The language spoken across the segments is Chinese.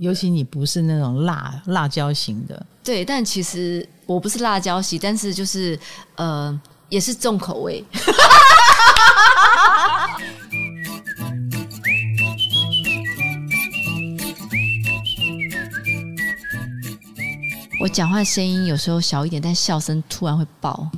尤其你不是那种辣辣椒型的，对，但其实我不是辣椒型，但是就是呃，也是重口味。我讲话声音有时候小一点，但笑声突然会爆。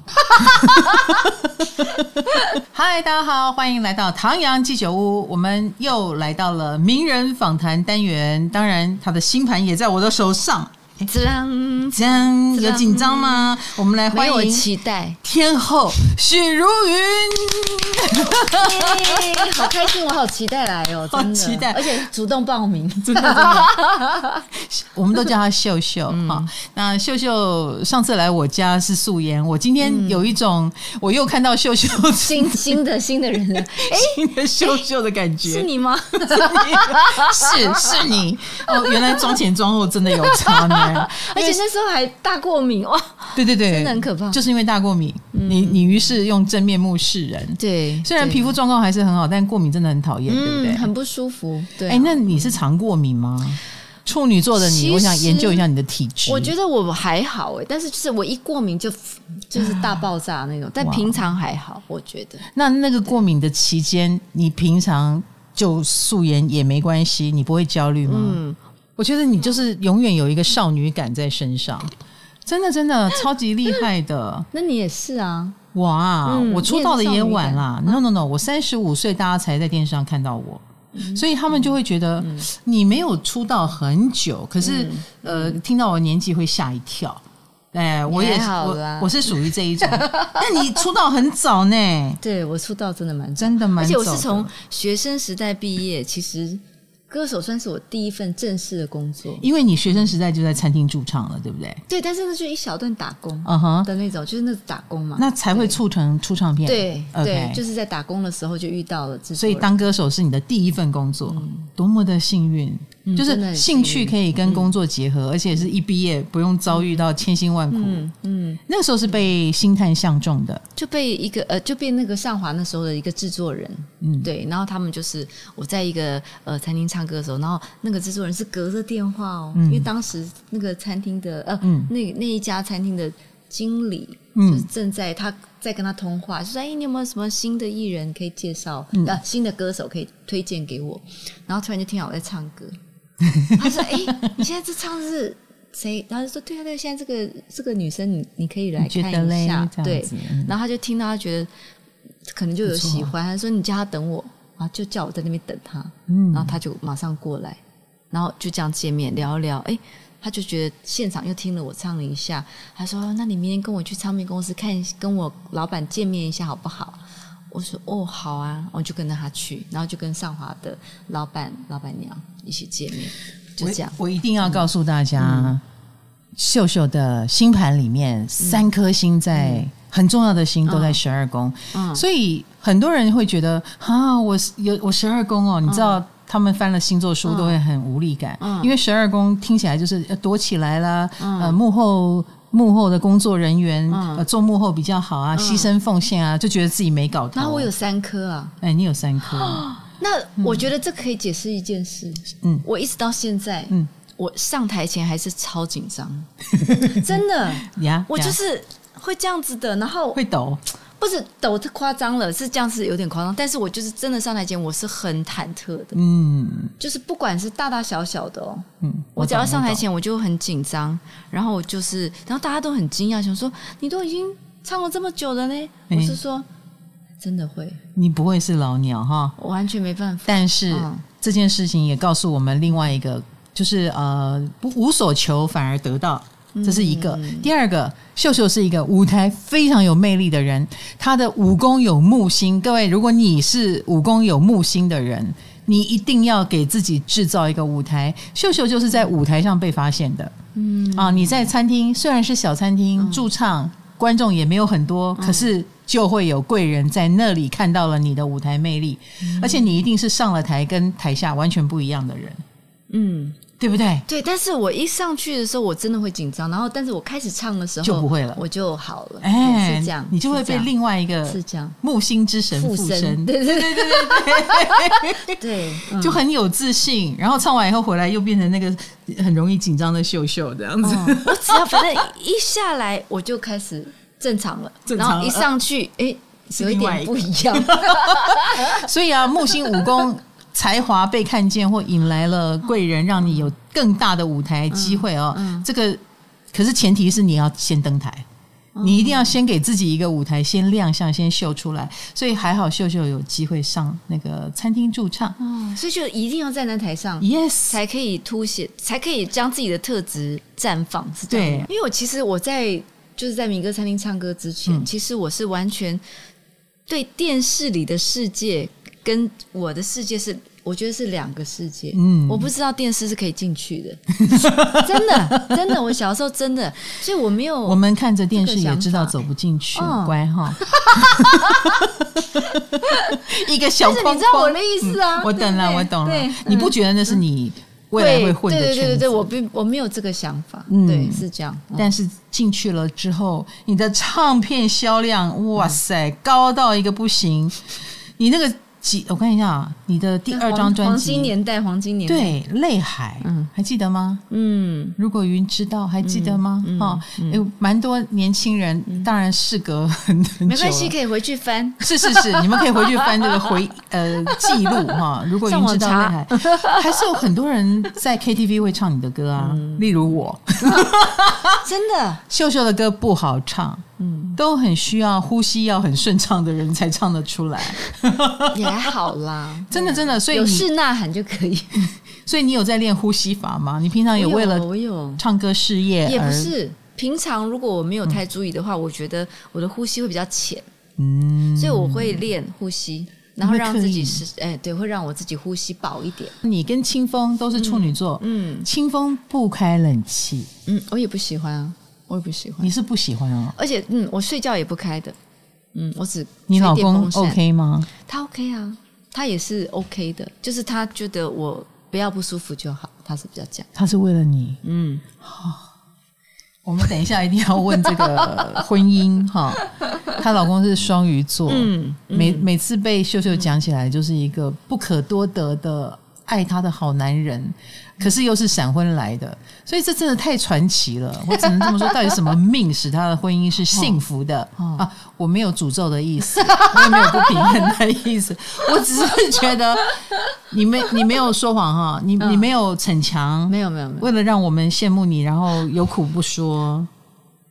嗨，大家好，欢迎来到唐阳鸡酒屋。我们又来到了名人访谈单元，当然他的星盘也在我的手上。这样这样有紧张吗？我们来欢迎，我期待。天后许茹芸，好开心，我好期待来哦，真的，期待，而且主动报名，真的，真的，我们都叫她秀秀哈。那秀秀上次来我家是素颜，我今天有一种我又看到秀秀新新的新的人了，新的秀秀的感觉，是你吗？是是你。哦，原来妆前妆后真的有差呢。而且那时候还大过敏哇！对对对，真的很可怕。就是因为大过敏，嗯、你你于是用真面目示人。对，虽然皮肤状况还是很好，但过敏真的很讨厌，嗯、对不对？很不舒服。对、啊，哎，那你是常过敏吗？嗯、处女座的你，我想研究一下你的体质。我觉得我还好哎，但是就是我一过敏就就是大爆炸那种，但平常还好，我觉得。那那个过敏的期间，你平常就素颜也没关系，你不会焦虑吗？嗯。我觉得你就是永远有一个少女感在身上，真的真的超级厉害的。那你也是啊？哇，嗯、我出道的也晚啦。No No No，我三十五岁，大家才在电视上看到我，嗯、所以他们就会觉得你没有出道很久，可是、嗯、呃，听到我年纪会吓一跳。哎，我也是，我我是属于这一种。那你出道很早呢？对，我出道真的蛮真的蛮，而且我是从学生时代毕业，其实。歌手算是我第一份正式的工作，因为你学生时代就在餐厅驻唱了，对不对？对，但是那就一小段打工，嗯哼的那种，就是那打工嘛，那才会促成出唱片。对对，就是在打工的时候就遇到了，所以当歌手是你的第一份工作，多么的幸运。就是兴趣可以跟工作结合，而且是一毕业不用遭遇到千辛万苦。嗯，那个时候是被星探相中的，就被一个呃，就被那个上华那时候的一个制作人，嗯，对，然后他们就是我在一个呃餐厅唱歌的时候，然后那个制作人是隔着电话哦，因为当时那个餐厅的呃，那那一家餐厅的经理就是正在他在跟他通话，就说哎，你有没有什么新的艺人可以介绍？呃，新的歌手可以推荐给我？然后突然就听到我在唱歌。他说：“哎、欸，你现在这唱的是谁？”然后就说：“对啊，对，现在这个这个女生，你你可以来看一下。”对，然后他就听到，他觉得可能就有喜欢，他说：“你叫他等我啊，就叫我在那边等他。”嗯，然后他就马上过来，然后就这样见面聊一聊。哎，他就觉得现场又听了我唱了一下，他说：“那你明天跟我去唱片公司看，跟我老板见面一下好不好？”我说：“哦，好啊。”我就跟着他去，然后就跟上华的老板、老板娘。一起见面，就这样。我，我一定要告诉大家，嗯、秀秀的星盘里面、嗯、三颗星在、嗯、很重要的星都在十二宫，嗯、所以很多人会觉得啊，我有我十二宫哦。嗯、你知道，他们翻了星座书都会很无力感，嗯、因为十二宫听起来就是要躲起来啦，幕后幕后的工作人员，嗯、呃，做幕后比较好啊，牺牲奉献啊，就觉得自己没搞头。那我有三颗啊，哎，你有三颗。那我觉得这可以解释一件事。嗯，我一直到现在，嗯，我上台前还是超紧张，真的呀，我就是会这样子的，然后会抖，不是抖太夸张了，是这样是有点夸张，但是我就是真的上台前我是很忐忑的，嗯，就是不管是大大小小的哦，嗯，我只要上台前我就很紧张，然后我就是，然后大家都很惊讶，想说你都已经唱了这么久了呢，我是说。真的会，你不会是老鸟哈，我完全没办法。但是、嗯、这件事情也告诉我们另外一个，就是呃，不无所求反而得到，这是一个。嗯、第二个，秀秀是一个舞台非常有魅力的人，她的武功有木星。各位，如果你是武功有木星的人，你一定要给自己制造一个舞台。秀秀就是在舞台上被发现的，嗯啊，你在餐厅虽然是小餐厅驻唱。嗯观众也没有很多，可是就会有贵人在那里看到了你的舞台魅力，嗯、而且你一定是上了台跟台下完全不一样的人。嗯，对不对？对，但是我一上去的时候，我真的会紧张，然后但是我开始唱的时候就不会了，我就好了。哎，是这样，你就会被另外一个是这样木星之神附身，对对对对对对，对，就很有自信。然后唱完以后回来，又变成那个很容易紧张的秀秀这样子。我只要反正一下来，我就开始正常了，然后一上去，哎，有一点不一样。所以啊，木星武功。才华被看见或引来了贵人，让你有更大的舞台机会哦。嗯嗯、这个可是前提是你要先登台，嗯、你一定要先给自己一个舞台，先亮相，先秀出来。所以还好秀秀有机会上那个餐厅驻唱，嗯，所以就一定要站在台上，yes，才可以凸显，才可以将自己的特质绽放。是这样，对，因为我其实我在就是在民歌餐厅唱歌之前，嗯、其实我是完全对电视里的世界。跟我的世界是，我觉得是两个世界。嗯，我不知道电视是可以进去的，真的，真的，我小时候真的，所以我没有。我们看着电视也知道走不进去，嗯、乖哈。一个小框框，你知道我的意思啊？我懂了，我懂了。你不觉得那是你未来会混的圈？对对对对，我并我没有这个想法。嗯，对，是这样。但是进去了之后，你的唱片销量，哇塞，高到一个不行。你那个。我看一下啊，你的第二张专辑《黄金年代》，黄金年代对《泪海》，嗯，还记得吗？嗯，如果云知道，还记得吗？哦，有蛮多年轻人，当然事隔很很久，没关系，可以回去翻。是是是，你们可以回去翻这个回 呃记录哈。如果云知道《泪海》，还是有很多人在 KTV 会唱你的歌啊，例如我，真的，秀秀的歌不好唱。嗯，都很需要呼吸要很顺畅的人才唱得出来，也还好啦，真的真的，所以有事呐喊就可以。所以你有在练呼吸法吗？你平常有为了我有唱歌事业？也不是，平常如果我没有太注意的话，嗯、我觉得我的呼吸会比较浅，嗯，所以我会练呼吸，然后让自己是哎，对，会让我自己呼吸饱一点。你跟清风都是处女座，嗯，清风不开冷气，嗯，我也不喜欢啊。我也不喜欢，你是不喜欢啊？而且，嗯，我睡觉也不开的，嗯，我只你老公 OK 吗？他 OK 啊，他也是 OK 的，就是他觉得我不要不舒服就好，他是比较讲，他是为了你，嗯，好，我们等一下一定要问这个婚姻哈，她老公是双鱼座，嗯，每每次被秀秀讲起来，就是一个不可多得的爱他的好男人。可是又是闪婚来的，所以这真的太传奇了。我只能这么说，到底什么命使他的婚姻是幸福的？哦哦、啊，我没有诅咒的意思，我也没有不平衡的意思，我只是觉得你没你没有说谎哈，你你没有逞强，没有没有没有，为了让我们羡慕你，然后有苦不说，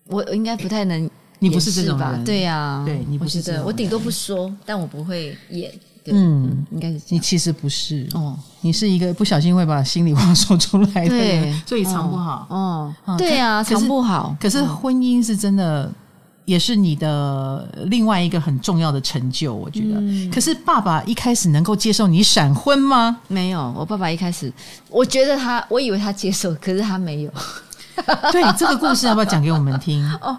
我应该不太能，你不是这种人，对呀、啊，对你不是这种，我顶多不说，但我不会演。嗯，应该是你其实不是哦，你是一个不小心会把心里话说出来的人，所以藏不好。哦，对呀，藏不好。可是婚姻是真的，也是你的另外一个很重要的成就，我觉得。可是爸爸一开始能够接受你闪婚吗？没有，我爸爸一开始，我觉得他，我以为他接受，可是他没有。对，这个故事要不要讲给我们听？哦，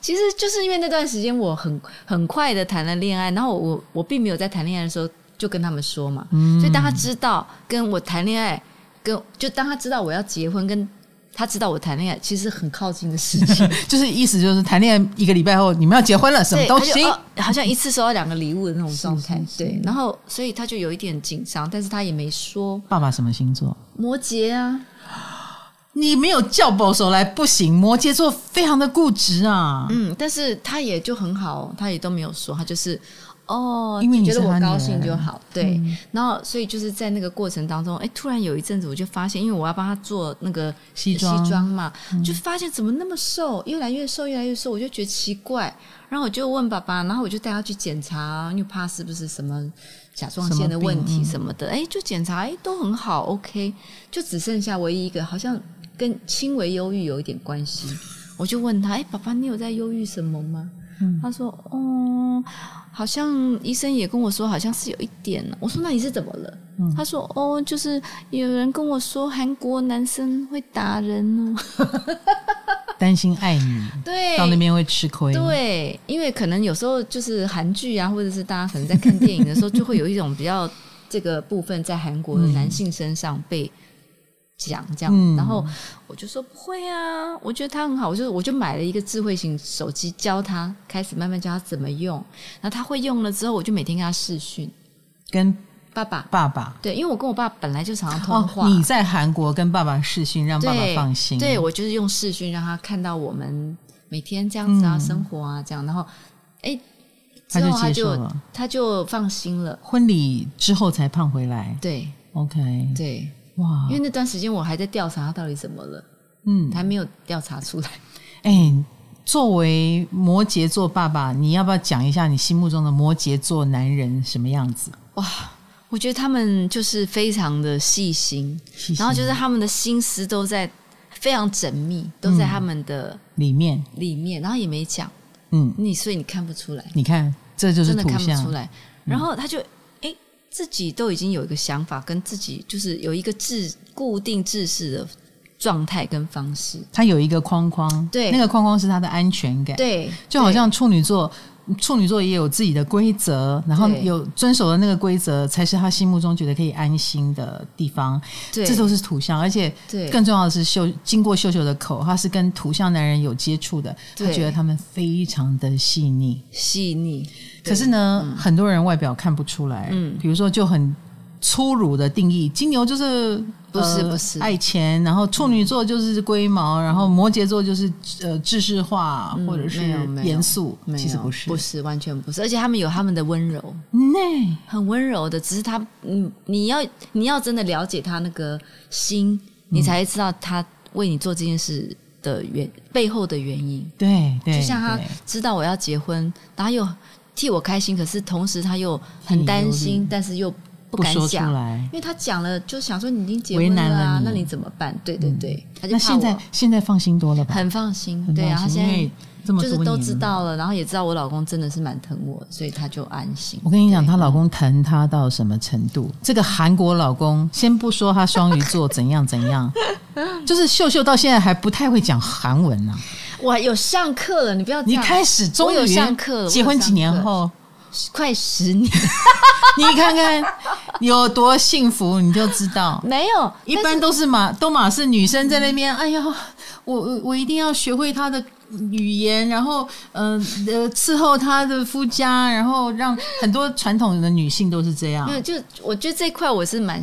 其实就是因为那段时间我很很快的谈了恋爱，然后我我并没有在谈恋爱的时候就跟他们说嘛，嗯、所以当他知道跟我谈恋爱，跟就当他知道我要结婚，跟他知道我谈恋爱，其实很靠近的事情，就是意思就是谈恋爱一个礼拜后你们要结婚了，什么东西？哦、好像一次收到两个礼物的那种状态，对，然后所以他就有一点紧张，但是他也没说。爸爸什么星座？摩羯啊。你没有叫保守来不行，摩羯座非常的固执啊。嗯，但是他也就很好，他也都没有说，他就是哦，因为你觉得我高兴就好，对。嗯、然后所以就是在那个过程当中，哎，突然有一阵子我就发现，因为我要帮他做那个西装西装嘛，嗯、就发现怎么那么瘦，越来越瘦，越来越瘦，我就觉得奇怪。然后我就问爸爸，然后我就带他去检查，因为怕是不是什么甲状腺的问题什么的。哎、嗯，就检查，哎，都很好，OK，就只剩下唯一一个好像。跟轻微忧郁有一点关系，我就问他：“哎，爸爸，你有在忧郁什么吗？”嗯、他说：“哦，好像医生也跟我说，好像是有一点。”我说：“那你是怎么了？”嗯、他说：“哦，就是有人跟我说韩国男生会打人哦，担心爱你，对，到那边会吃亏。对，因为可能有时候就是韩剧啊，或者是大家可能在看电影的时候，就会有一种比较这个部分在韩国的男性身上被。”讲这样，嗯、然后我就说不会啊，我觉得他很好，我就我就买了一个智慧型手机教他，开始慢慢教他怎么用。然后他会用了之后，我就每天跟他视讯，跟爸爸爸爸对，因为我跟我爸本来就常常通话。哦、你在韩国跟爸爸视讯，让爸爸放心。对，对我就是用视讯让他看到我们每天这样子啊，嗯、生活啊这样，然后哎，之后他就他就接受了，他就放心了。婚礼之后才胖回来。对，OK，对。哇！因为那段时间我还在调查他到底怎么了，嗯，还没有调查出来。哎、欸，作为摩羯座爸爸，你要不要讲一下你心目中的摩羯座男人什么样子？哇，我觉得他们就是非常的细心，细心，然后就是他们的心思都在非常缜密，都在他们的里面。里面，然后也没讲，嗯，你所以你看不出来，你看这就是真的看不出来，然后他就。自己都已经有一个想法，跟自己就是有一个制固定制式的状态跟方式。他有一个框框，对，那个框框是他的安全感，对，就好像处女座，处女座也有自己的规则，然后有遵守的那个规则，才是他心目中觉得可以安心的地方。对，这都是土象，而且更重要的是秀经过秀秀的口，他是跟土象男人有接触的，他觉得他们非常的细腻，细腻。可是呢，嗯、很多人外表看不出来。嗯，比如说就很粗鲁的定义，金牛就是不是不是爱钱，然后处女座就是龟毛，嗯、然后摩羯座就是呃知识化、嗯、或者是严肃。其实不是，不是完全不是，而且他们有他们的温柔，那、嗯、很温柔的。只是他，嗯，你要你要真的了解他那个心，你才知道他为你做这件事的原背后的原因。对对，就像他知道我要结婚，然后又。替我开心，可是同时他又很担心，但是又不敢讲，因为他讲了就想说你已经结婚了啊，那你怎么办？对对对，他就怕我。那现在现在放心多了吧？很放心，对啊，他现在就是都知道了，然后也知道我老公真的是蛮疼我，所以他就安心。我跟你讲，她老公疼她到什么程度？这个韩国老公，先不说他双鱼座怎样怎样，就是秀秀到现在还不太会讲韩文呢。我有上课了，你不要。你开始终于有上课了。结婚几年后，快十年，你看看有多幸福，你就知道。没有，一般都是马都马是女生在那边。哎呀，我我我一定要学会他的。语言，然后呃呃伺候他的夫家，然后让很多传统的女性都是这样。没有，就我觉得这块我是蛮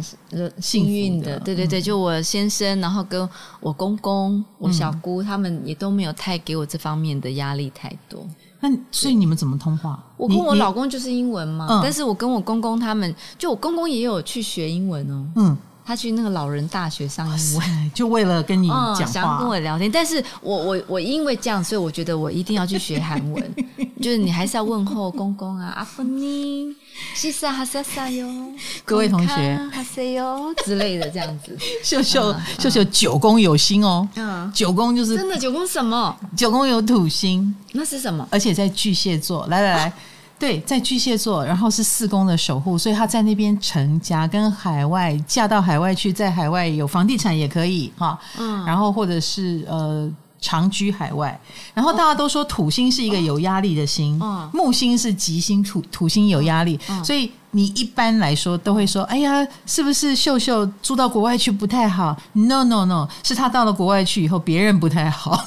幸运的。对对对，就我先生，然后跟我公公、我小姑，他们也都没有太给我这方面的压力太多。那所以你们怎么通话？我跟我老公就是英文嘛，但是我跟我公公他们，就我公公也有去学英文哦。嗯。他去那个老人大学上英文，就为了跟你讲话，哦，想跟我聊天。但是我我我因为这样，所以我觉得我一定要去学韩文。就是你还是要问候公公啊，阿夫尼，西萨哈萨萨哟，各位同学，哈塞哟之类的这样子。秀秀、嗯、秀秀九宫有星哦，嗯，九宫就是真的九宫什么？九宫有土星，那是什么？而且在巨蟹座。来来来。对，在巨蟹座，然后是四宫的守护，所以他在那边成家，跟海外嫁到海外去，在海外有房地产也可以哈，嗯，然后或者是呃长居海外，然后大家都说土星是一个有压力的星，嗯，木星是吉星，土土星有压力，嗯，所以你一般来说都会说，哎呀，是不是秀秀住到国外去不太好？No No No，是他到了国外去以后，别人不太好。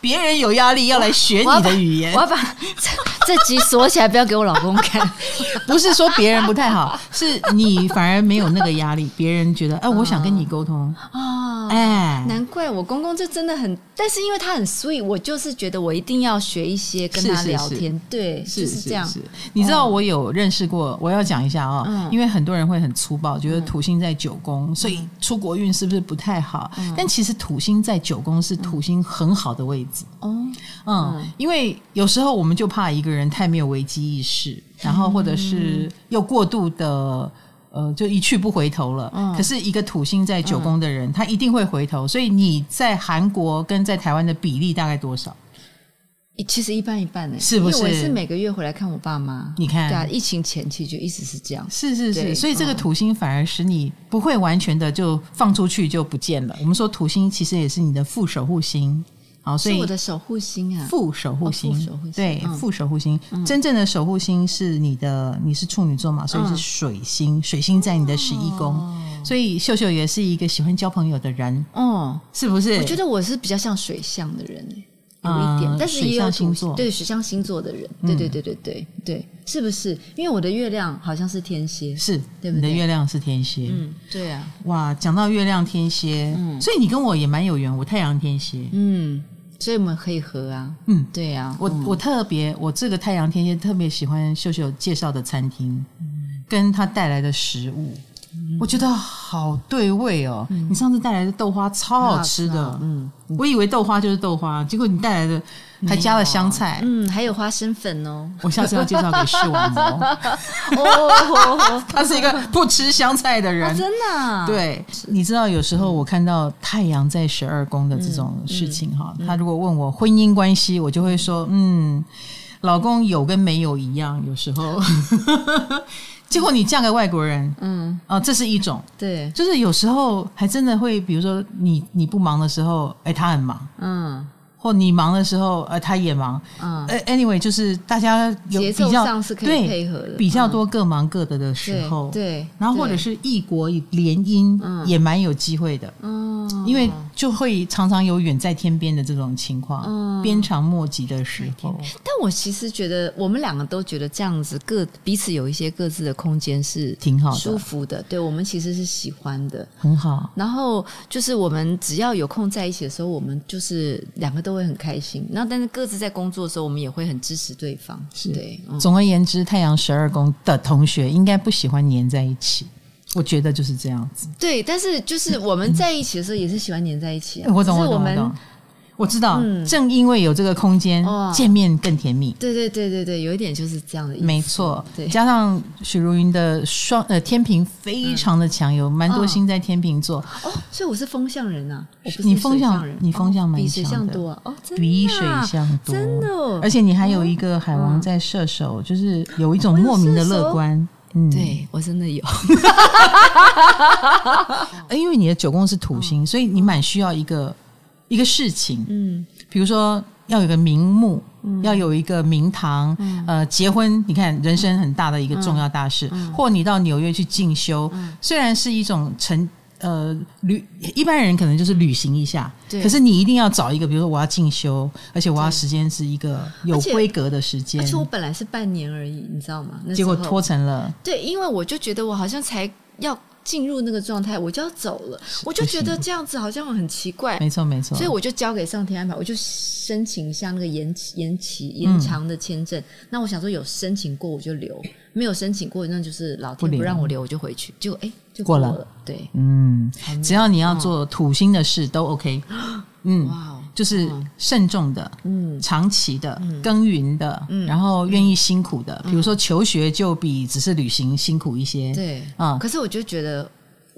别人有压力要来学你的语言，我要把，这，这集锁起来，不要给我老公看。不是说别人不太好，是你反而没有那个压力。别人觉得，哎、呃，我想跟你沟通啊，哎，难怪我公公就真的很，但是因为他很 sweet，我就是觉得我一定要学一些跟他聊天。是是是对，是是这样。你知道我有认识过，我要讲一下啊、哦，嗯、因为很多人会很粗暴，觉得土星在九宫，嗯、所以出国运是不是不太好？嗯、但其实土星在九宫是土星很好的位置。哦，嗯，因为有时候我们就怕一个人太没有危机意识，然后或者是又过度的，呃，就一去不回头了。嗯，可是一个土星在九宫的人，他一定会回头。所以你在韩国跟在台湾的比例大概多少？其实一半一半呢，是不是？我是每个月回来看我爸妈。你看，对啊，疫情前期就一直是这样。是是是，所以这个土星反而使你不会完全的就放出去就不见了。我们说土星其实也是你的副守护星。好，所以我的守护星啊，副守护星，哦、守护星对，嗯、副守护星，嗯、真正的守护星是你的，你是处女座嘛，所以是水星，嗯、水星在你的十一宫，哦、所以秀秀也是一个喜欢交朋友的人，哦，是不是？我觉得我是比较像水象的人有一点，嗯、但是也有星。座，对水象星座的人，对对对对对对，是不是？因为我的月亮好像是天蝎，是对不对？你的月亮是天蝎，嗯，对啊。哇，讲到月亮天蝎，嗯，所以你跟我也蛮有缘，我太阳天蝎，嗯，所以我们可以合啊，嗯，对啊。我我特别，我这个太阳天蝎特别喜欢秀秀介绍的餐厅，嗯、跟他带来的食物。我觉得好对味哦！嗯、你上次带来的豆花超好吃的，嗯，我以为豆花就是豆花，结果你带来的还加了香菜，嗯，还有花生粉哦。我下次要介绍给视网膜哦，他是一个不吃香菜的人，哦、真的、啊。对，你知道有时候我看到太阳在十二宫的这种事情哈，嗯嗯、他如果问我婚姻关系，我就会说，嗯，老公有跟没有一样，有时候。结果你嫁给外国人，嗯，哦，这是一种，对，就是有时候还真的会，比如说你你不忙的时候，哎，他很忙，嗯。或你忙的时候，呃，他也忙，嗯，呃，anyway，就是大家有比较节奏上是可以配合的，比较多各忙各的的时候，对，然后或者是异国联姻，也蛮有机会的，嗯，因为就会常常有远在天边的这种情况，嗯，鞭长莫及的时候。但我其实觉得，我们两个都觉得这样子各彼此有一些各自的空间是挺好的，舒服的，对我们其实是喜欢的，很好。然后就是我们只要有空在一起的时候，我们就是两个都。会很开心，然后但是各自在工作的时候，我们也会很支持对方。是对，嗯、总而言之，太阳十二宫的同学应该不喜欢黏在一起，我觉得就是这样子。对，但是就是我们在一起的时候，也是喜欢黏在一起、啊。我懂，我懂，我懂。我知道，嗯、正因为有这个空间，哦、见面更甜蜜。对对对对对，有一点就是这样的意思。没错，对，加上许茹芸的双呃天平非常的强，嗯、有蛮多星在天平座。哦，所以我是风向人啊，我不是你风象人，你风向蛮多啊，哦，真的、啊，比水象多，真的。而且你还有一个海王在射手，嗯、就是有一种莫名的乐观。嗯，对我真的有。因为你的九宫是土星，所以你蛮需要一个一个事情，嗯。比如说要有个名目，嗯、要有一个名堂，嗯、呃，结婚，你看人生很大的一个重要大事，或你到纽约去进修，嗯、虽然是一种成呃旅，一般人可能就是旅行一下，对。可是你一定要找一个，比如说我要进修，而且我要时间是一个有规格的时间，而且我本来是半年而已，你知道吗？结果拖成了，对，因为我就觉得我好像才要。进入那个状态，我就要走了，我就觉得这样子好像很奇怪。没错，没错。所以我就交给上天安排，我就申请一下那个延期、延期、延长的签证。嗯、那我想说，有申请过我就留，没有申请过那就是老天不让我留，我就回去。就哎，就过了。过了对，嗯，只要你要做土星的事都 OK。嗯，哇。就是慎重的，嗯，长期的，耕耘的，嗯，然后愿意辛苦的。比如说求学，就比只是旅行辛苦一些，对，啊。可是我就觉得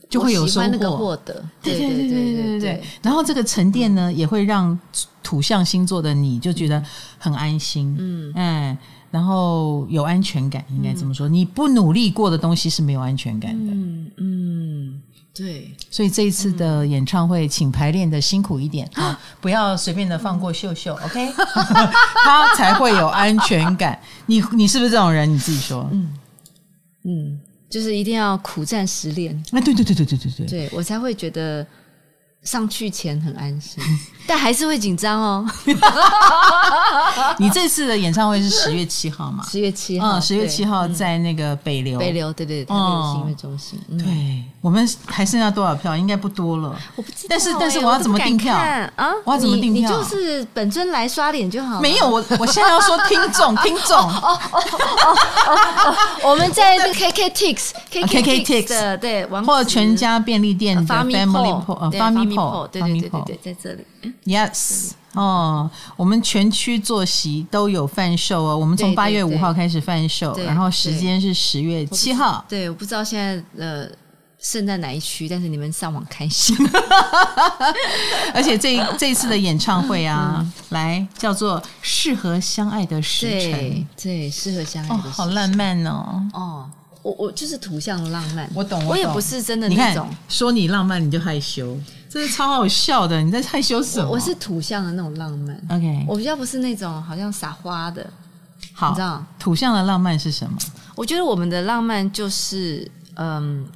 就会有收获，获得，对对对对对对。然后这个沉淀呢，也会让土象星座的你就觉得很安心，嗯，哎，然后有安全感，应该这么说。你不努力过的东西是没有安全感的，嗯嗯。对，所以这一次的演唱会，请排练的辛苦一点啊，不要随便的放过秀秀，OK？他才会有安全感。你你是不是这种人？你自己说。嗯嗯，就是一定要苦战实练。哎，对对对对对对对，对我才会觉得上去前很安心。但还是会紧张哦。你这次的演唱会是十月七号嘛？十月七号，嗯，十月七号在那个北流，北流，对对，台北流行音乐中心。对，我们还剩下多少票？应该不多了。我不知道，但是但是我要怎么订票啊？我要怎么订票？你就是本尊来刷脸就好。没有，我我现在要说听众，听众 哦哦哦哦，我们在 KKTix，KKTix 的对，或者全家便利店的 Family Port，对对对对对，在这里。Yes，哦，我们全区坐席都有贩售哦。我们从八月五号开始贩售，然后时间是十月七号。对，我不知道现在呃剩在哪一区，但是你们上网开心。而且这这一次的演唱会啊，来叫做适合相爱的时辰，对，适合相爱的，好浪漫哦。哦，我我就是土象浪漫，我懂，我也不是真的那种。说你浪漫你就害羞。这是超好笑的。你在害羞什么？我，是土象的那种浪漫。OK，我比较不是那种好像撒花的。好，你知道土象的浪漫是什么？我觉得我们的浪漫就是，嗯，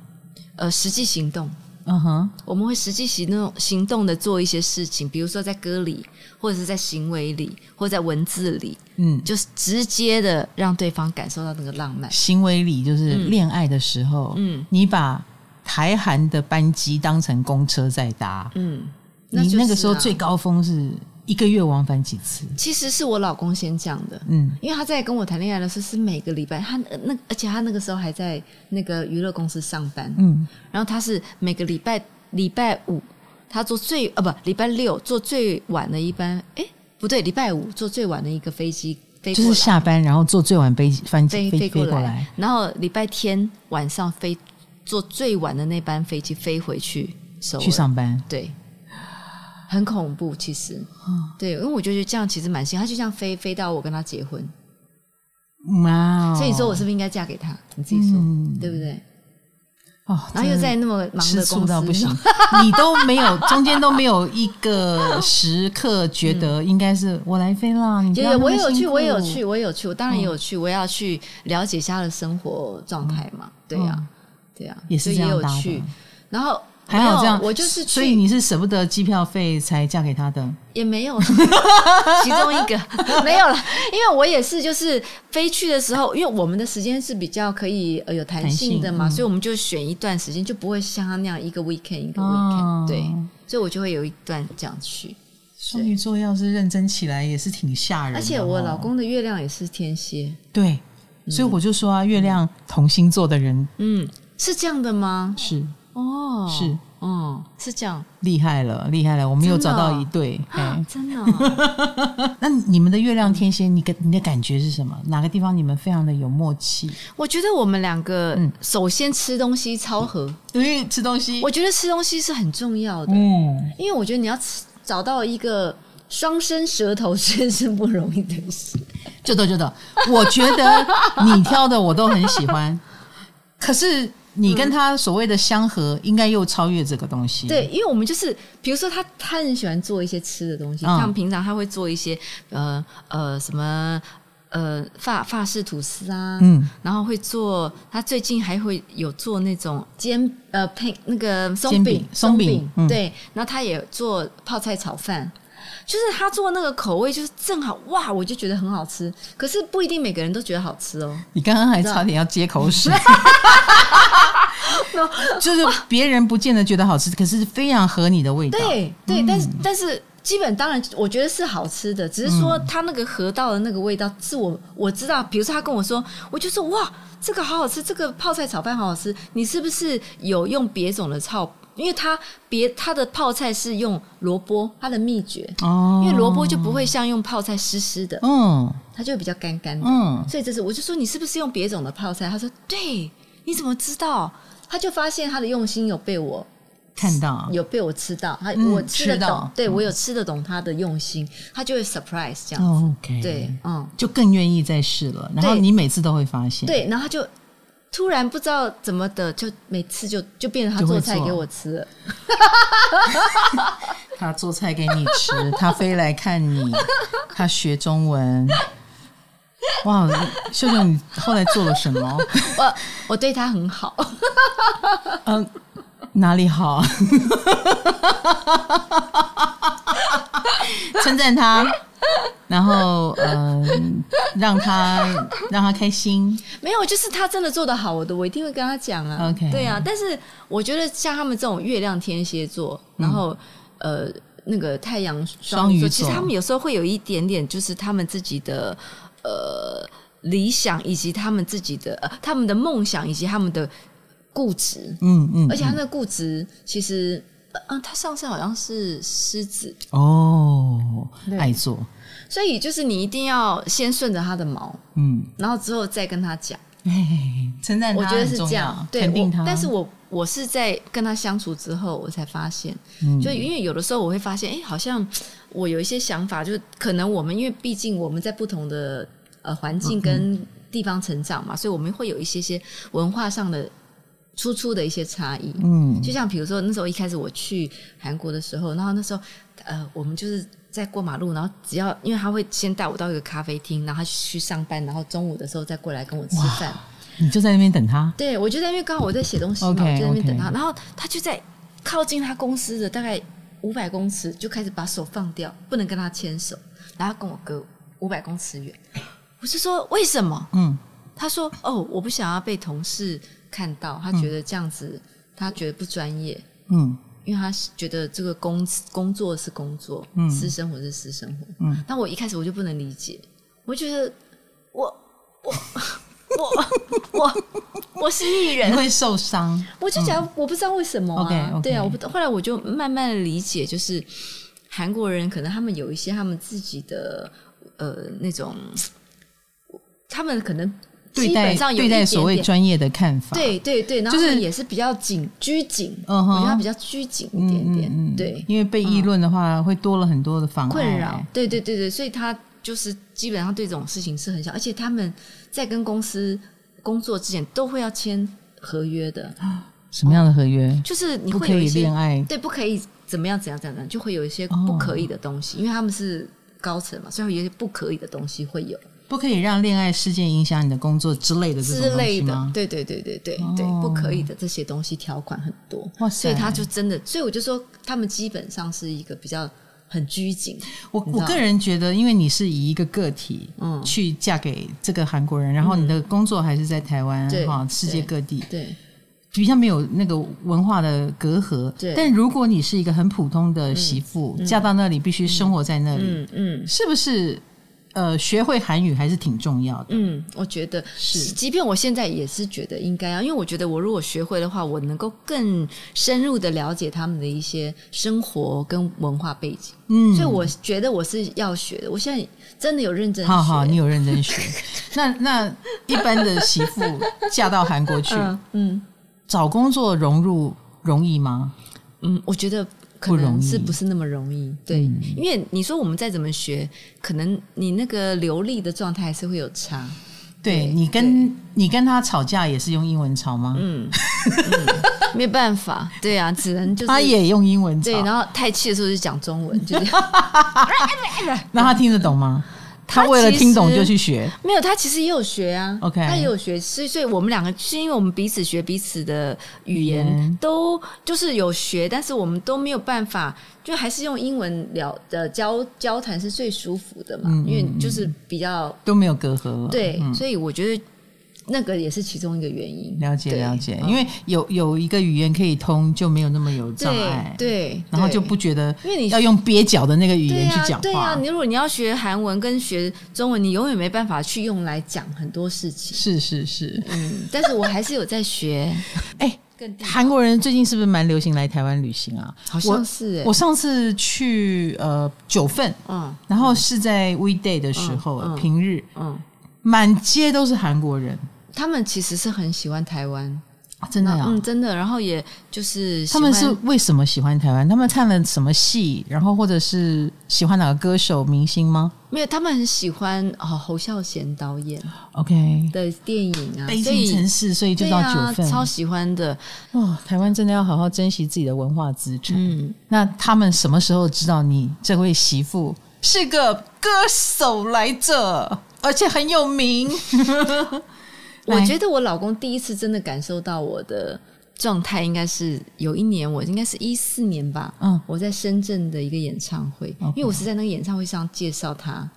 实际行动。嗯哼，我们会实际行动行动的做一些事情，比如说在歌里，或者是在行为里，或者在文字里，嗯，就是直接的让对方感受到那个浪漫。行为里就是恋爱的时候，嗯，你把台韩的班机当成公车在搭，嗯，那你那个时候最高峰是。一个月往返几次？其实是我老公先讲的，嗯，因为他在跟我谈恋爱的时候是每个礼拜，他那而且他那个时候还在那个娱乐公司上班，嗯，然后他是每个礼拜礼拜五他坐最啊不礼拜六坐最晚的一班，哎不对，礼拜五坐最晚的一个飞机飞，就是下班然后坐最晚飞机飞飞飞过来，然后礼拜天晚上飞坐最晚的那班飞机飞回去去上班，对。很恐怖，其实，嗯、对，因为我觉得这样其实蛮幸，他就这样飞飞到我跟他结婚，哇！所以你说我是不是应该嫁给他？你自己说，嗯、对不对？哦，然后又在那么忙的公司，到不行，你都没有中间都没有一个时刻觉得应该是我来飞了。嗯、你觉得我有去，我有去，我有去，我当然也有去，嗯、我要去了解一下他的生活状态嘛。嗯、对呀、啊，对呀、啊，也是这样也有去，然后。还好这样，我就是，所以你是舍不得机票费才嫁给他的？也没有，其中一个。没有了，因为我也是，就是飞去的时候，因为我们的时间是比较可以呃有弹性的嘛，所以我们就选一段时间，就不会像他那样一个 weekend 一个 weekend，对，所以我就会有一段这样去。双鱼座要是认真起来也是挺吓人的，而且我老公的月亮也是天蝎，对，所以我就说啊，月亮同星座的人，嗯，是这样的吗？是。哦，是，嗯，是这样，厉害了，厉害了，我们又找到一对，真的。那你们的月亮天蝎，你感你的感觉是什么？哪个地方你们非常的有默契？我觉得我们两个，嗯首先吃东西超合，因为吃东西，我觉得吃东西是很重要的，嗯，因为我觉得你要找到一个双生舌头，真是不容易的事。就的就的，我觉得你挑的我都很喜欢，可是。你跟他所谓的相合，应该又超越这个东西。对，因为我们就是，比如说他，他很喜欢做一些吃的东西，像平常他会做一些呃呃什么呃法法式吐司啊，嗯，然后会做，他最近还会有做那种煎呃配那个松饼松饼，对，然后他也做泡菜炒饭。就是他做那个口味，就是正好哇，我就觉得很好吃。可是不一定每个人都觉得好吃哦。你刚刚还差点要接口水，就是别人不见得觉得好吃，可是非常合你的味道。对对，但是但是基本当然，我觉得是好吃的，只是说他那个河道的那个味道是我我知道。比如说他跟我说，我就说哇，这个好好吃，这个泡菜炒饭好好吃。你是不是有用别种的炒？因为它别它的泡菜是用萝卜，它的秘诀。哦，因为萝卜就不会像用泡菜湿湿的，嗯，它就会比较干干的，嗯，所以这是我就说你是不是用别种的泡菜？他说对，你怎么知道？他就发现他的用心有被我看到，有被我吃到，他我吃得懂，对我有吃得懂他的用心，他就会 surprise 这样子。对，嗯，就更愿意再试了。然后你每次都会发现，对，然后他就。突然不知道怎么的，就每次就就变成他做菜给我吃了。他做菜给你吃，他飞来看你，他学中文。哇，秀秀，你后来做了什么？我我对他很好。嗯，哪里好？称赞他。然后，嗯、呃，让他让他开心。没有，就是他真的做得好，我的我一定会跟他讲啊。OK，对啊。但是我觉得像他们这种月亮天蝎座，然后、嗯、呃那个太阳双鱼座，其实他们有时候会有一点点，就是他们自己的呃理想，以及他们自己的呃他们的梦想，以及他们的固执。嗯嗯。而且他那个固执，其实。嗯，他上次好像是狮子哦，爱做，所以就是你一定要先顺着他的毛，嗯，然后之后再跟他讲，称赞他，我觉得是这样，对。但是我我是在跟他相处之后，我才发现，嗯，就因为有的时候我会发现，哎，好像我有一些想法，就是可能我们因为毕竟我们在不同的呃环境跟地方成长嘛，所以我们会有一些些文化上的。初初的一些差异。嗯，就像比如说那时候一开始我去韩国的时候，然后那时候呃，我们就是在过马路，然后只要因为他会先带我到一个咖啡厅，然后他去上班，然后中午的时候再过来跟我吃饭。你就在那边等他？对，我就在那边刚好我在写东西嘛，okay, 我就在那边等他.然后他就在靠近他公司的大概五百公尺，就开始把手放掉，不能跟他牵手，然后跟我隔五百公尺远。我是说为什么？嗯，他说哦，我不想要被同事看到，他觉得这样子，嗯、他觉得不专业。嗯，因为他觉得这个工工作是工作，嗯，私生活是私生活。嗯，但我一开始我就不能理解，我觉得我我。我 我我是艺人，你会受伤。我就讲，我不知道为什么啊。Okay, okay. 对啊，我不。后来我就慢慢的理解，就是韩国人可能他们有一些他们自己的呃那种，他们可能基本上有一点点对待所谓专业的看法。对对对，然后也是比较紧拘谨，嗯哼，我觉得他比较拘谨一点点。对，因为被议论的话，嗯、会多了很多的妨碍困扰。对对对对，所以他。就是基本上对这种事情是很小，而且他们在跟公司工作之前都会要签合约的。什么样的合约？哦、就是你会有一些恋爱，对，不可以怎么样怎样怎样，就会有一些不可以的东西，哦、因为他们是高层嘛，所以有一些不可以的东西会有。不可以让恋爱事件影响你的工作之类的这种？之类的，对对对对对不可以的这些东西条款很多。哇塞！所以他就真的，所以我就说他们基本上是一个比较。很拘谨，我我个人觉得，因为你是以一个个体，嗯，去嫁给这个韩国人，嗯、然后你的工作还是在台湾，哈、嗯，世界各地，对，比较没有那个文化的隔阂。对，但如果你是一个很普通的媳妇，嗯、嫁到那里必须生活在那里，嗯，嗯，是不是？呃，学会韩语还是挺重要的。嗯，我觉得是，即便我现在也是觉得应该啊，因为我觉得我如果学会的话，我能够更深入的了解他们的一些生活跟文化背景。嗯，所以我觉得我是要学的。我现在真的有认真学。好好，你有认真学。那那一般的媳妇嫁到韩国去，嗯，嗯，找工作融入容易吗？嗯，我觉得。可能是不是那么容易？对，嗯、因为你说我们再怎么学，可能你那个流利的状态还是会有差。对，你跟你跟他吵架也是用英文吵吗？嗯，嗯没办法，对啊，只能就是他也用英文吵，对，然后太气的时候就讲中文，就是 那他听得懂吗？他为了听懂就去学，没有，他其实也有学啊。OK，他也有学，所以，所以我们两个是因为我们彼此学彼此的语言，嗯、都就是有学，但是我们都没有办法，就还是用英文聊的交交谈是最舒服的嘛，嗯、因为就是比较都没有隔阂了。对，嗯、所以我觉得。那个也是其中一个原因。了解了解，因为有有一个语言可以通，就没有那么有障碍。对，然后就不觉得，因为你要用蹩脚的那个语言去讲话。对啊，你如果你要学韩文跟学中文，你永远没办法去用来讲很多事情。是是是，嗯，但是我还是有在学。哎，韩国人最近是不是蛮流行来台湾旅行啊？好像是。我上次去呃九份，嗯，然后是在 weekday 的时候，平日，嗯，满街都是韩国人。他们其实是很喜欢台湾，真的呀，嗯，真的。然后也就是他们是为什么喜欢台湾？他们看了什么戏？然后或者是喜欢哪个歌手、明星吗？没有，他们很喜欢哦侯孝贤导演 OK 的电影啊，北京城市，所以就到九份，超喜欢的。哦，台湾真的要好好珍惜自己的文化资产。嗯，那他们什么时候知道你这位媳妇是个歌手来着，而且很有名？我觉得我老公第一次真的感受到我的状态，应该是有一年，我应该是一四年吧。嗯，我在深圳的一个演唱会，因为我是在那个演唱会上介绍他，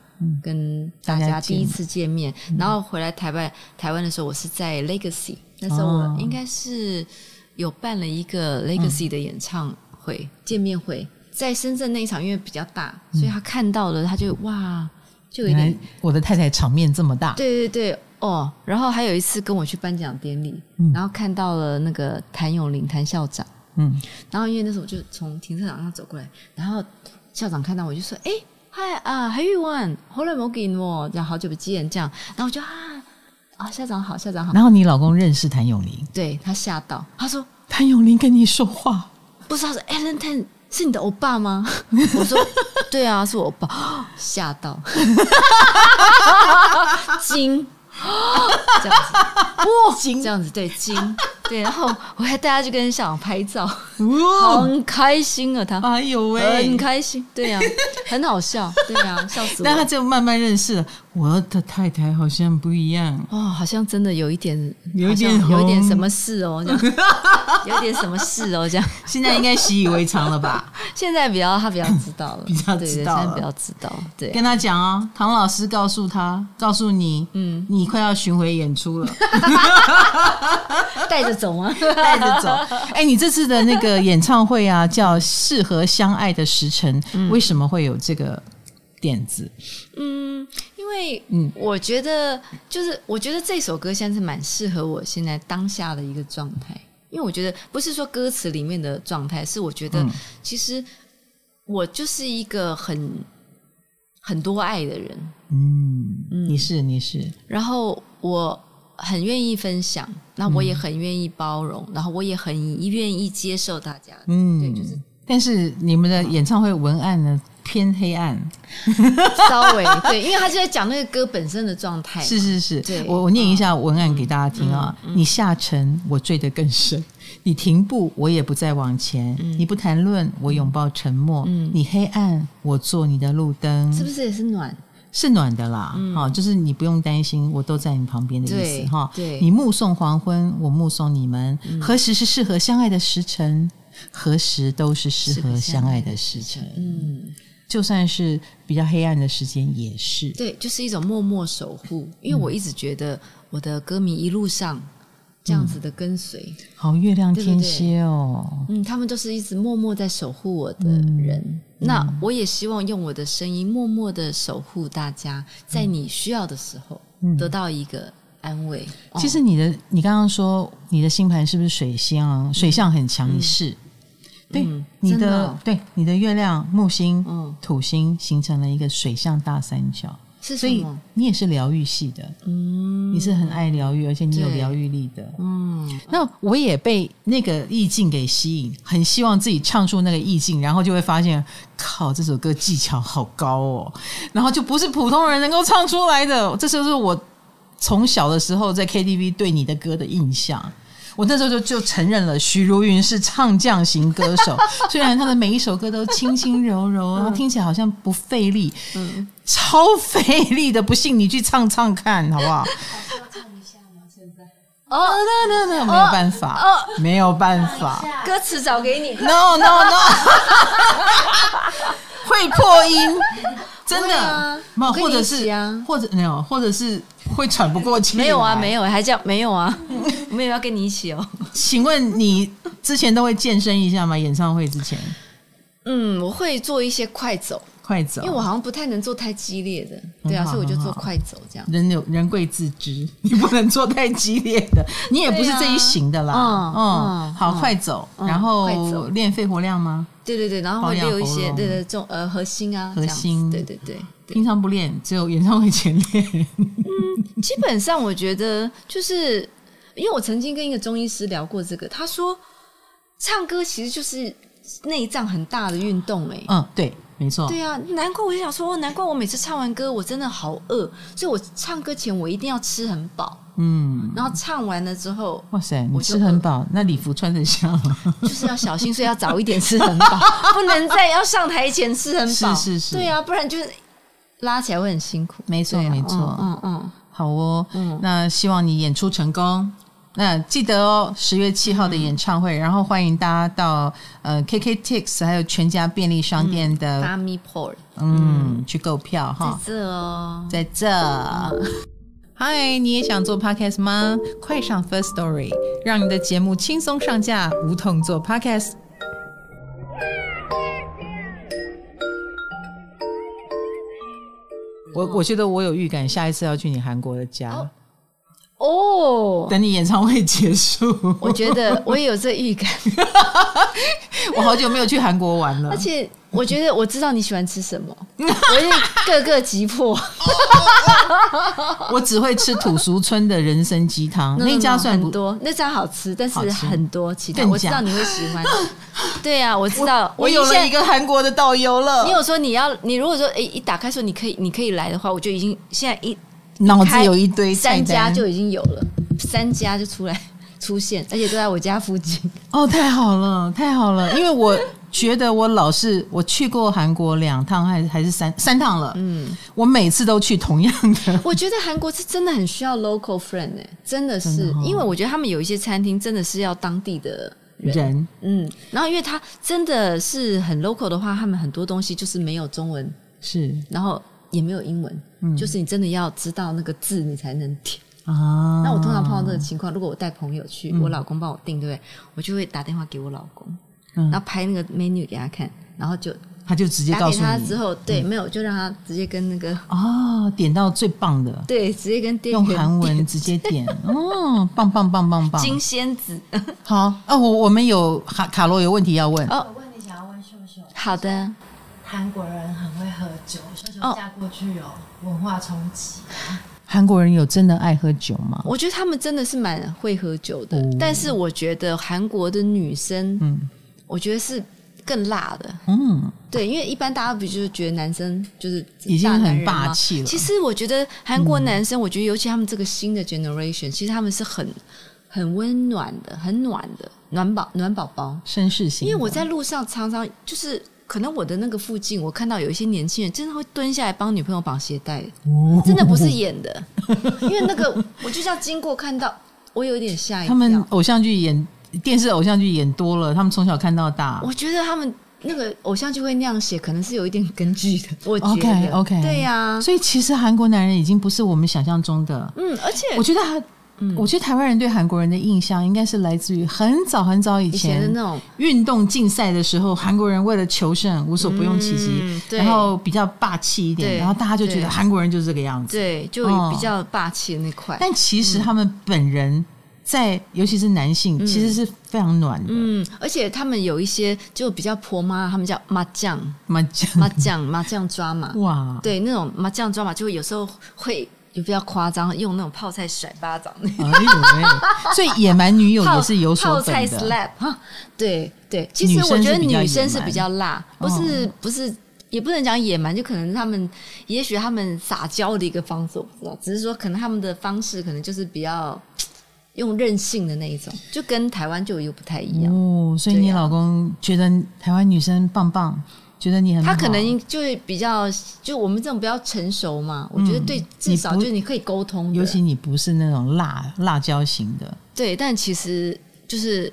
跟大家第一次见面。然后回来台湾，台湾的时候，我是在 Legacy，那时候我应该是有办了一个 Legacy 的演唱会见面会，在深圳那一场，因为比较大，所以他看到了，他就哇，就有点我的太太场面这么大，对对对。哦，然后还有一次跟我去颁奖典礼，嗯、然后看到了那个谭咏麟谭校长，嗯，然后因为那时候我就从停车场上走过来，然后校长看到我就说：“哎，嗨啊，还玉万，好耐冇见哦，这样好久不见，这样。”然后我就啊啊，校长好，校长好。然后你老公认识谭咏麟，对，他吓到，他说：“谭咏麟跟你说话，不是他说，Alan Tan 是你的欧巴吗？” 我说：“对啊，是我欧巴。”吓到，惊。这样子，哇，金这样子对金，对，然后我还带他去跟校长拍照，哇。很开心啊，他，哎呦喂，很开心，对呀、啊，很好笑，对呀、啊，笑死我。那他就慢慢认识了，我的太太好像不一样，哦，好像真的有一点，有一点，有一点什么事哦，这样，有点什么事哦，这样，现在应该习以为常了吧？现在比较他比较知道了，比较知道了，现在比较知道，对，跟他讲哦，唐老师告诉他，告诉你，嗯，你快要巡回演出了。带着走吗？带着走。哎、欸，你这次的那个演唱会啊，叫《适合相爱的时辰》，嗯、为什么会有这个点子？嗯，因为嗯，我觉得就是我觉得这首歌现在是蛮适合我现在当下的一个状态，因为我觉得不是说歌词里面的状态，是我觉得其实我就是一个很很多爱的人。嗯，你是你是，然后我。很愿意分享，那我也很愿意包容，嗯、然后我也很愿意接受大家。嗯，对，就是。但是你们的演唱会文案呢，偏黑暗，稍微 对，因为他就在讲那个歌本身的状态。是是是，对。我我念一下文案给大家听啊。嗯嗯。嗯、你下沉，我坠得更深；你停步，我也不再往前；嗯、你不谈论，我拥抱沉默；嗯、你黑暗，我做你的路灯。是不是也是暖？是暖的啦，好、嗯，就是你不用担心，我都在你旁边的意思哈。对，你目送黄昏，我目送你们，嗯、何时是适合相爱的时辰？何时都是适合相爱的时辰。嗯，就算是比较黑暗的时间，也是。对，就是一种默默守护。因为我一直觉得我的歌迷一路上。这样子的跟随，嗯，好月亮天蝎哦，对对对，嗯，他们都是一直默默在守护我的人。嗯、那我也希望用我的声音默默的守护大家，在你需要的时候得到一个安慰。嗯、其实你的，你刚刚说你的星盘是不是水星啊？水象很强，你是、嗯、对、嗯、你的，对你的月亮、木星、嗯、土星形成了一个水象大三角。所以你也是疗愈系的，嗯，你是很爱疗愈，而且你有疗愈力的，嗯。那我也被那个意境给吸引，很希望自己唱出那个意境，然后就会发现，靠，这首歌技巧好高哦，然后就不是普通人能够唱出来的。这就是我从小的时候在 KTV 对你的歌的印象。我那时候就就承认了，许茹芸是唱将型歌手。虽然她的每一首歌都轻轻柔柔，然后听起来好像不费力，嗯，超费力的。不信你去唱唱看，好不好？唱一下吗？现在？哦，那那那没有办法，哦，没有办法。歌词找给你。No No No，会破音，真的。没有，或者是或者没有，或者是会喘不过气。没有啊，没有，还叫没有啊。我没有要跟你一起哦。请问你之前都会健身一下吗？演唱会之前？嗯，我会做一些快走，快走，因为我好像不太能做太激烈的，对啊，所以我就做快走这样。人有人贵自知，你不能做太激烈的，你也不是这一型的啦。嗯嗯，好，快走，然后练肺活量吗？对对对，然后会练一些对对重呃核心啊，核心，对对对。平常不练，只有演唱会前练。嗯，基本上我觉得就是。因为我曾经跟一个中医师聊过这个，他说唱歌其实就是内脏很大的运动，哎，嗯，对，没错，对啊，难怪我就想说，难怪我每次唱完歌，我真的好饿，所以我唱歌前我一定要吃很饱，嗯，然后唱完了之后，哇塞，我吃很饱，那礼服穿得下吗？就是要小心，所以要早一点吃很饱，不能在要上台前吃很饱，是是是，对啊，不然就是拉起来会很辛苦，没错没错，嗯嗯，好哦，嗯，那希望你演出成功。那记得哦，十月七号的演唱会，嗯、然后欢迎大家到呃 KKTIX 还有全家便利商店的 FamiPort，嗯，嗯去购票哈，在这哦，在这。嗨、嗯，你也想做 Podcast 吗？快上 First Story，让你的节目轻松上架，无痛做 Podcast。我我觉得我有预感，下一次要去你韩国的家。哦哦，等你演唱会结束，我觉得我也有这预感。我好久没有去韩国玩了，而且我觉得我知道你喜欢吃什么，我是各个击破。我只会吃土俗村的人参鸡汤，那家算很多，那家好吃，但是很多其他我知道你会喜欢。对呀，我知道，我有了一个韩国的导游了。你有说你要，你如果说哎一打开说你可以，你可以来的话，我就已经现在一。脑子有一堆三家就已经有了，三家就出来出现，而且都在我家附近。哦，太好了，太好了！因为我觉得我老是我去过韩国两趟，还是还是三三趟了。嗯，我每次都去同样的。我觉得韩国是真的很需要 local friend 哎，真的是，的哦、因为我觉得他们有一些餐厅真的是要当地的人。人嗯，然后因为他真的是很 local 的话，他们很多东西就是没有中文，是，然后也没有英文，嗯，就是你真的要知道那个字，你才能听。啊，那我通常碰到这个情况，如果我带朋友去，嗯、我老公帮我订，对不对？我就会打电话给我老公，嗯、然后拍那个 menu 给他看，然后就他就直接告诉他之后，对，嗯、没有就让他直接跟那个哦点到最棒的，对，直接跟店员用韩文直接点，哦，棒棒棒棒棒，金仙子，好哦，我我们有卡卡罗有问题要问，哦，我问你想要问秀秀，好的，韩国人很会喝酒，秀秀嫁过去有文化冲击。韩国人有真的爱喝酒吗？我觉得他们真的是蛮会喝酒的，哦、但是我觉得韩国的女生，嗯，我觉得是更辣的，嗯，对，因为一般大家不就是觉得男生就是已经很霸气了。其实我觉得韩国男生，我觉得尤其他们这个新的 generation，、嗯、其实他们是很很温暖的，很暖的暖宝暖宝宝，绅士型。因为我在路上常常就是。可能我的那个附近，我看到有一些年轻人真的会蹲下来帮女朋友绑鞋带，真的不是 演的，因为那个我就这样经过看到，我有点吓一跳。他们偶像剧演电视偶像剧演多了，他们从小看到大。我觉得他们那个偶像剧会那样写，可能是有一点根据的。我觉得 OK OK，对呀、啊。所以其实韩国男人已经不是我们想象中的。嗯，而且我觉得他。嗯、我觉得台湾人对韩国人的印象应该是来自于很早很早以前，的那种运动竞赛的时候，韩国人为了求胜无所不用其极，嗯、然后比较霸气一点，然后大家就觉得韩国人就是这个样子，对，就比较霸气的那块。哦、但其实他们本人在，尤其是男性，嗯、其实是非常暖的，嗯，而且他们有一些就比较婆妈，他们叫麻将，麻将，麻将，麻将抓马，哇，对，那种麻将抓马就会有时候会。就比较夸张，用那种泡菜甩巴掌。哎呦，所以野蛮女友也是有所本的。泡菜 slap 哈，对对，其实我觉得女生是比较辣，不是不是，也不能讲野蛮，就可能他们，也许他们撒娇的一个方式，我不知道，只是说可能他们的方式可能就是比较用任性的那一种，就跟台湾就又不太一样。哦，所以你老公觉得台湾女生棒棒。觉得你很他可能就是比较，就我们这种比较成熟嘛。嗯、我觉得对，至少就是你可以沟通。尤其你不是那种辣辣椒型的。对，但其实就是，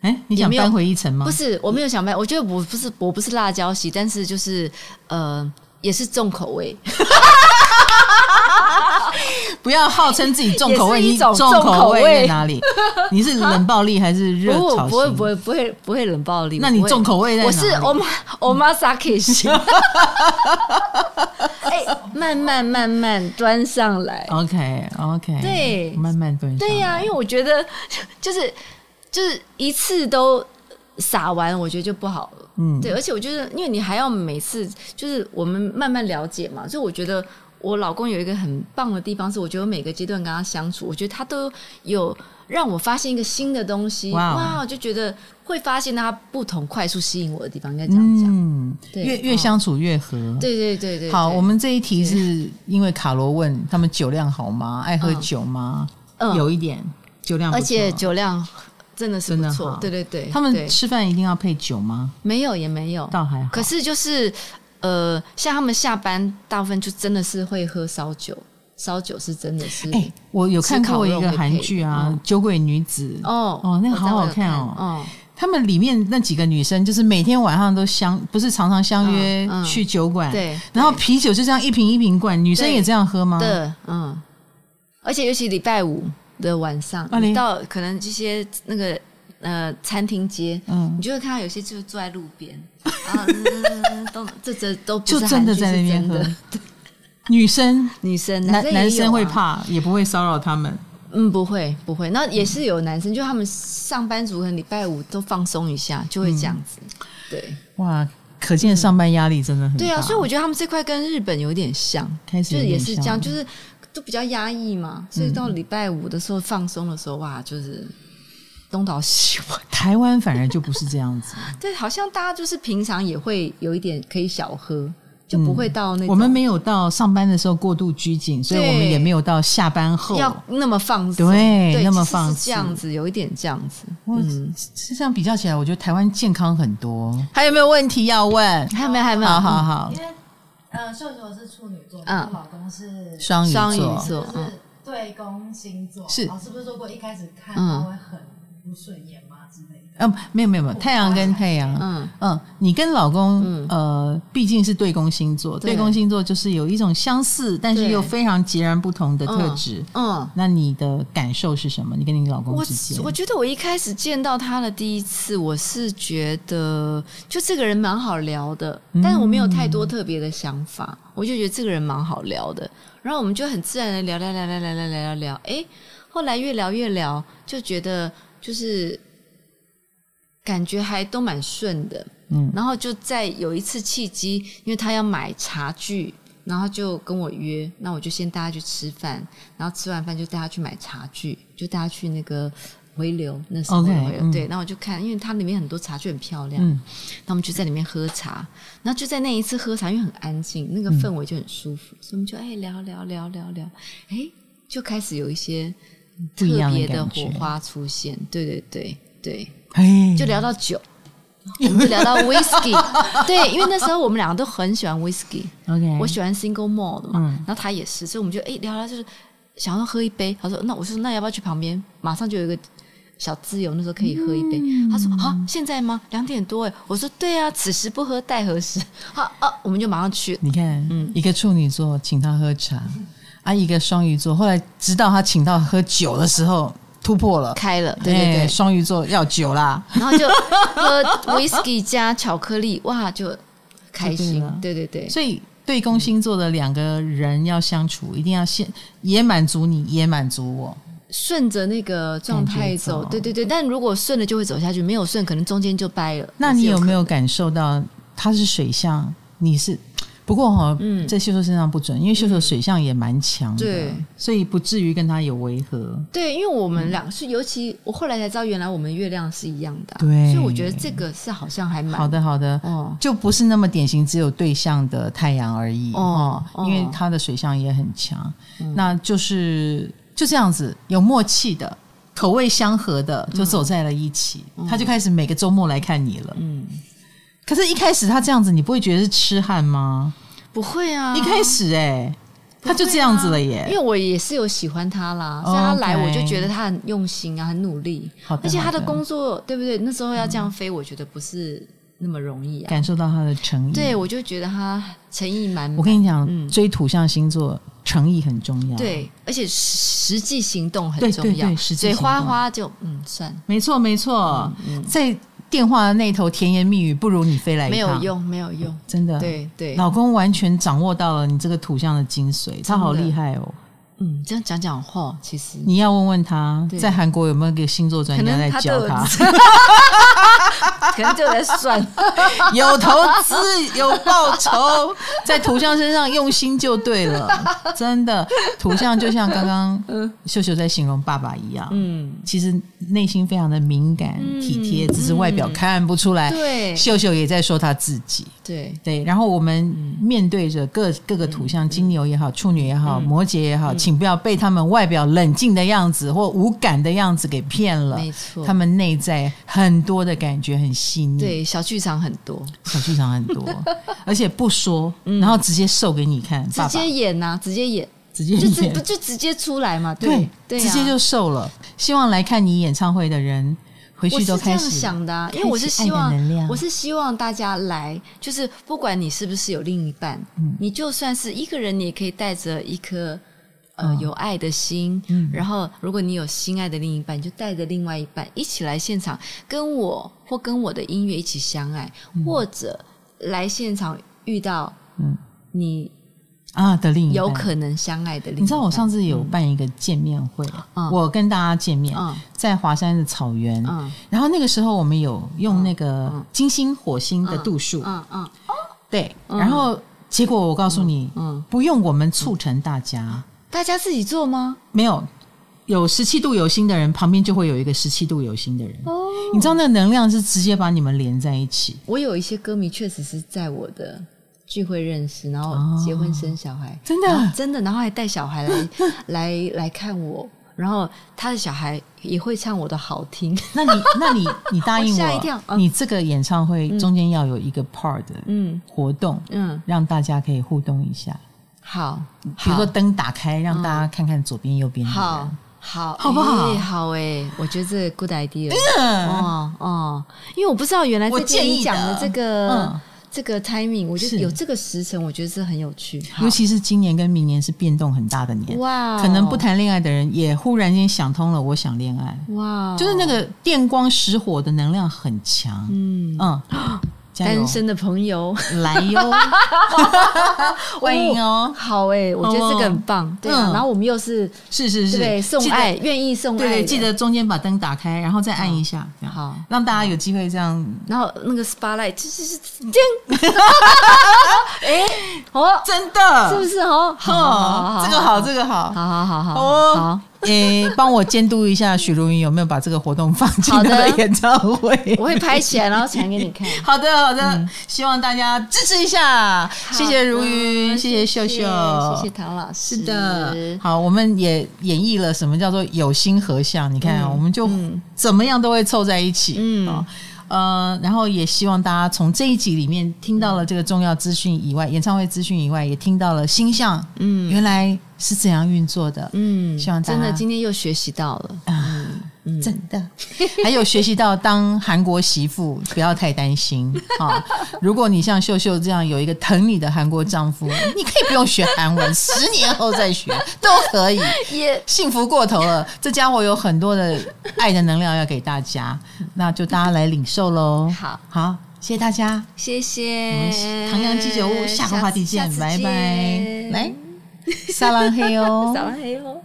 哎、欸，你想扳回一城吗？不是，我没有想扳。我觉得我不是，我不是辣椒型，但是就是呃，也是重口味。不要号称自己重口味，你重口味在哪里？你是冷暴力还是热炒型？不会不会不会不会冷暴力。那你重口味在哪里？我是 oma omasaki 型。哎，慢慢慢慢端上来。OK OK，对，慢慢端。对呀，因为我觉得就是就是一次都撒完，我觉得就不好了。嗯，对，而且我觉得，因为你还要每次就是我们慢慢了解嘛，所以我觉得。我老公有一个很棒的地方，是我觉得我每个阶段跟他相处，我觉得他都有让我发现一个新的东西。哇，哇，我就觉得会发现他不同快速吸引我的地方，应该这样讲。嗯，对越越相处越合。对对对对。好，我们这一题是因为卡罗问他们酒量好吗？爱喝酒吗？嗯，有一点酒量，而且酒量真的是不错。对对对。他们吃饭一定要配酒吗？没有，也没有，倒还好。可是就是。呃，像他们下班大部分就真的是会喝烧酒，烧酒是真的是。哎，我有看过一个韩剧啊，《酒鬼女子》哦哦，那个好好看哦。哦，他们里面那几个女生，就是每天晚上都相，不是常常相约去酒馆，对，然后啤酒就这样一瓶一瓶灌，女生也这样喝吗？对，嗯。而且尤其礼拜五的晚上，你到可能这些那个。呃，餐厅街，嗯，你就会看到有些就坐在路边，啊，都这这都不是就真的在那边喝。女生，女生，男男生会怕，也不会骚扰他们。嗯，不会，不会。那也是有男生，就他们上班族，可能礼拜五都放松一下，就会这样子。对，哇，可见上班压力真的很大。对啊，所以我觉得他们这块跟日本有点像，开始就是也是这样，就是都比较压抑嘛，所以到礼拜五的时候放松的时候，哇，就是。东倒西歪，台湾反而就不是这样子。对，好像大家就是平常也会有一点可以小喝，就不会到那种、嗯。我们没有到上班的时候过度拘谨，所以我们也没有到下班后要那么放松，对，那么放是这样子，有一点这样子。嗯，是这样比较起来，我觉得台湾健康很多。还有没有问题要问？还有没有？还有没有？好好好。因为呃，秀秀是处女座，嗯，我老公是双鱼双鱼座，是对宫星座。是老师不是说过一开始看他会很不顺眼吗？之类的。嗯，没有没有没有，太阳跟太阳，嗯。嗯，你跟老公，嗯、呃，毕竟是对宫星座，对。宫星座就是有一种相似，但是又非常截然不同的特质，嗯，嗯，那你的感受是什么？你跟你老公之间，我我觉得我一开始见到他的第一次，我是觉得就这个人蛮好聊的，但是我没有太多特别的想法，嗯、我就觉得这个人蛮好聊的，然后我们就很自然的聊聊聊聊聊聊聊聊，哎，后来越聊越聊，就觉得就是。感觉还都蛮顺的，嗯，然后就在有一次契机，因为他要买茶具，然后就跟我约，那我就先带他去吃饭，然后吃完饭就带他去买茶具，就带他去那个回流，那时候回流，okay, 对，然后我就看，因为它里面很多茶具很漂亮，嗯，那我们就在里面喝茶，然后就在那一次喝茶，因为很安静，那个氛围就很舒服，嗯、所以我们就哎聊聊聊聊聊，哎，就开始有一些特别的火花出现，对对对对。就聊到酒，我们就聊到 whisky，对，因为那时候我们两个都很喜欢 whisky。OK，我喜欢 single malt 嘛，嗯、然后他也是，所以我们就哎聊聊，就是想要喝一杯。他说：“那我说那要不要去旁边？马上就有一个小自由，那时候可以喝一杯。嗯”他说：“好，现在吗？两点多哎。”我说：“对啊，此时不喝待何时？”好啊，我们就马上去。你看，嗯，一个处女座请他喝茶，啊，一个双鱼座，后来直到他请到喝酒的时候。突破了，开了，对对对，双鱼座要酒啦，然后就喝 whisky 加巧克力，哇，就开心，对对对。所以对宫星座的两个人要相处，一定要先也满足你，也满足我，顺着那个状态走，对对对。但如果顺了就会走下去，没有顺可能中间就掰了。那你有没有感受到他是水象，你是？不过哈，嗯，在秀秀身上不准，因为秀秀水象也蛮强的，对，所以不至于跟他有违和。对，因为我们俩是，尤其我后来才知道，原来我们月亮是一样的，对，所以我觉得这个是好像还蛮好的，好的，哦，就不是那么典型，只有对象的太阳而已哦，因为他的水象也很强，那就是就这样子有默契的，口味相合的，就走在了一起，他就开始每个周末来看你了，嗯。可是，一开始他这样子，你不会觉得是痴汉吗？不会啊，一开始哎、欸，他就这样子了耶。因为我也是有喜欢他啦，所以他来我就觉得他很用心啊，很努力。而且他的工作对不对？那时候要这样飞，我觉得不是那么容易啊。感受到他的诚意，对，我就觉得他诚意满满。我跟你讲，追土象星座诚意很重要，对，而且实际行动很重要。嘴花花就嗯算，没错没错，嗯在。电话的那头甜言蜜语不如你飞来一趟，没有用，没有用，真的。对对，老公完全掌握到了你这个土象的精髓，他好厉害哦。嗯，这样讲讲话，其实你要问问他在韩国有没有个星座专家在教他，可能就在算，有投资有报酬，在图像身上用心就对了，真的。图像就像刚刚秀秀在形容爸爸一样，嗯，其实内心非常的敏感体贴，只是外表看不出来。对，秀秀也在说他自己，对。对。然后我们面对着各各个图像，金牛也好，处女也好，摩羯也好。请不要被他们外表冷静的样子或无感的样子给骗了。没错，他们内在很多的感觉很细腻。对，小剧场很多，小剧场很多，而且不说，然后直接瘦给你看，直接演呐，直接演，直接演，不就直接出来嘛？对对，直接就瘦了。希望来看你演唱会的人回去都开始想的，因为我是希望，我是希望大家来，就是不管你是不是有另一半，你就算是一个人，你也可以带着一颗。呃，有爱的心，嗯、然后如果你有心爱的另一半，就带着另外一半一起来现场，跟我或跟我的音乐一起相爱，嗯、或者来现场遇到嗯。你啊的另一半，有可能相爱的另一半。你知道我上次有办一个见面会，嗯、我跟大家见面，嗯、在华山的草原，嗯、然后那个时候我们有用那个金星火星的度数，嗯嗯，嗯。对，然后结果我告诉你，嗯，嗯。不用我们促成大家。大家自己做吗？没有，有十七度有心的人旁边就会有一个十七度有心的人。哦，你知道那个能量是直接把你们连在一起。我有一些歌迷确实是在我的聚会认识，然后结婚生小孩，真的真的，然后还带小孩来 来来看我，然后他的小孩也会唱我的好听。那你那你你答应我，吓一跳，你这个演唱会中间要有一个 part 的嗯活动，嗯，让大家可以互动一下。好，比如说灯打开，让大家看看左边右边好。好，好不好？好哎，我觉得这个 good idea。哦哦，因为我不知道原来这建议讲的这个这个 timing，我觉得有这个时辰，我觉得是很有趣。尤其是今年跟明年是变动很大的年，哇！可能不谈恋爱的人也忽然间想通了，我想恋爱，哇！就是那个电光石火的能量很强，嗯嗯。单身的朋友来哟，欢迎哦！好哎，我觉得这个很棒。对啊，然后我们又是是是是，对，送爱，愿意送爱。对，记得中间把灯打开，然后再按一下，好，让大家有机会这样。然后那个 spotlight 就是这哎，哦，真的，是不是哦？好，这个好，这个好，好好好好，好。诶，帮我监督一下许茹芸有没有把这个活动放进他的演唱会？我会拍起来，然后传给你看。好的，好的，嗯、希望大家支持一下。的谢谢如芸，谢谢秀秀，谢谢唐老师。是的，好，我们也演绎了什么叫做有心合相。你看，嗯、我们就怎么样都会凑在一起。嗯。呃，然后也希望大家从这一集里面听到了这个重要资讯以外，演唱会资讯以外，也听到了星象，嗯，原来是怎样运作的，嗯，希望大家真的今天又学习到了啊。真的，还有学习到当韩国媳妇 不要太担心啊！如果你像秀秀这样有一个疼你的韩国丈夫，你可以不用学韩文，十年后再学都可以，也幸福过头了。这家伙有很多的爱的能量要给大家，那就大家来领受喽。好，好，谢谢大家，谢谢。唐阳鸡酒屋，下个话题见，拜拜。来，撒浪嘿哦，撒浪嘿哦。